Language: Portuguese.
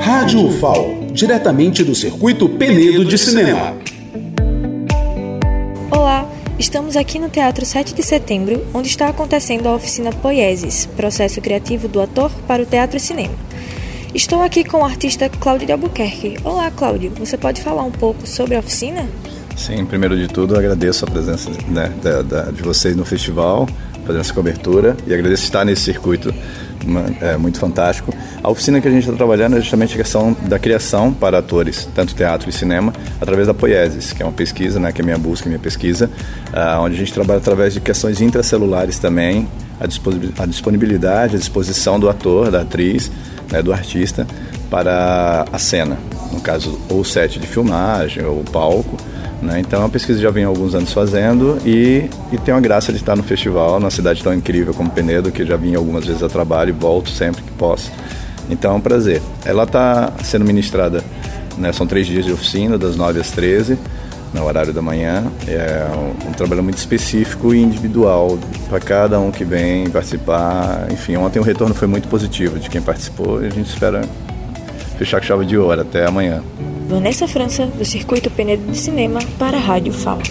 Rádio UFAO, diretamente do circuito Penedo de Cinema. Olá, estamos aqui no Teatro 7 de Setembro, onde está acontecendo a oficina Poieses, processo criativo do ator para o teatro e cinema. Estou aqui com o artista Cláudio de Albuquerque. Olá, Cláudio, você pode falar um pouco sobre a oficina? Sim, primeiro de tudo, agradeço a presença né, da, da, de vocês no festival, fazendo essa cobertura, e agradeço estar nesse circuito é muito fantástico. A oficina que a gente está trabalhando é justamente a questão da criação para atores, tanto teatro e cinema, através da Poiesis, que é uma pesquisa, né, que é minha busca, minha pesquisa, uh, onde a gente trabalha através de questões intracelulares também, a disponibilidade, a disposição do ator, da atriz, né, do artista para a cena, no caso, ou set de filmagem, ou palco, né? Então, uma pesquisa já vem há alguns anos fazendo e, e tem a graça de estar no festival, numa cidade tão incrível como Penedo, que já vim algumas vezes a trabalho e volto sempre que posso. Então, é um prazer. Ela está sendo ministrada, né? são três dias de oficina, das 9 às 13 no horário da manhã. É um, um trabalho muito específico e individual para cada um que vem participar. Enfim, ontem o retorno foi muito positivo de quem participou e a gente espera fechar com chave de ouro. Até amanhã. Vanessa França, do Circuito Penedo de Cinema, para a Rádio Fala.